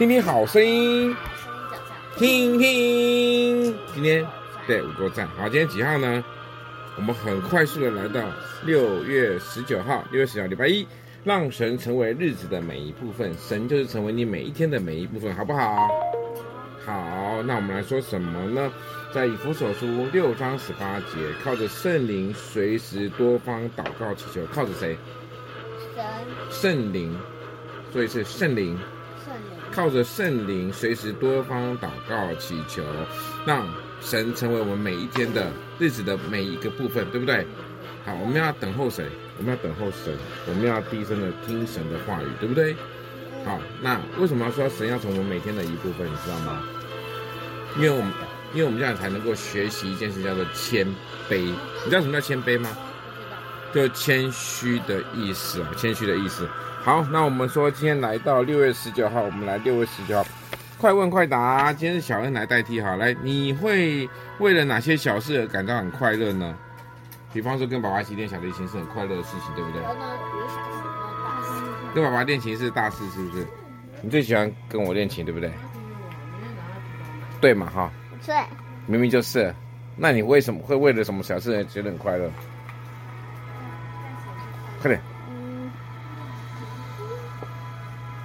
听听好声音，听听。今天对五个赞。好，今天几号呢？我们很快速的来到六月十九号，六月十九号礼拜一，让神成为日子的每一部分，神就是成为你每一天的每一部分，好不好？好，那我们来说什么呢？在以弗所书六章十八节，靠着圣灵随时多方祷告祈求，靠着谁？神。圣灵，所以是圣灵。圣灵。靠着圣灵随时多方祷告祈求，让神成为我们每一天的日子的每一个部分，对不对？好，我们要等候谁？我们要等候神，我们要低声的听神的话语，对不对？好，那为什么要说神要成为我们每天的一部分？你知道吗？因为我们。因为我们这样才能够学习一件事，叫做谦卑。你知道什么叫谦卑吗？就谦虚的意思啊，谦虚的意思。好，那我们说今天来到六月十九号，我们来六月十九号，快问快答。今天是小恩来代替哈，来，你会为了哪些小事而感到很快乐呢？比方说跟爸爸一起练小提琴是很快乐的事情，对不对？跟爸爸练琴是大事，是不是？你最喜欢跟我练琴，对不对？对嘛，哈。对，明明就是，那你为什么会为了什么小事而觉得很快乐？快点。嗯，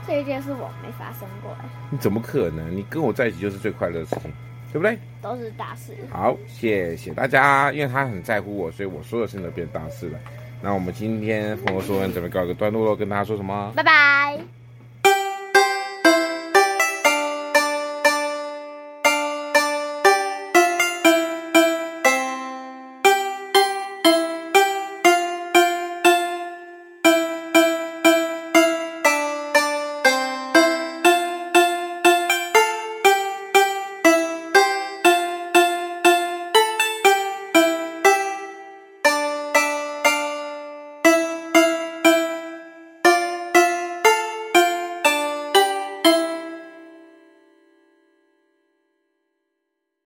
这一件事我没发生过。你怎么可能？你跟我在一起就是最快乐的事情，对不对？都是大事。好，谢谢大家，因为他很在乎我，所以我说的事情都变大事了。那我们今天朋友说完准备告一个段落喽，跟大家说什么？拜拜。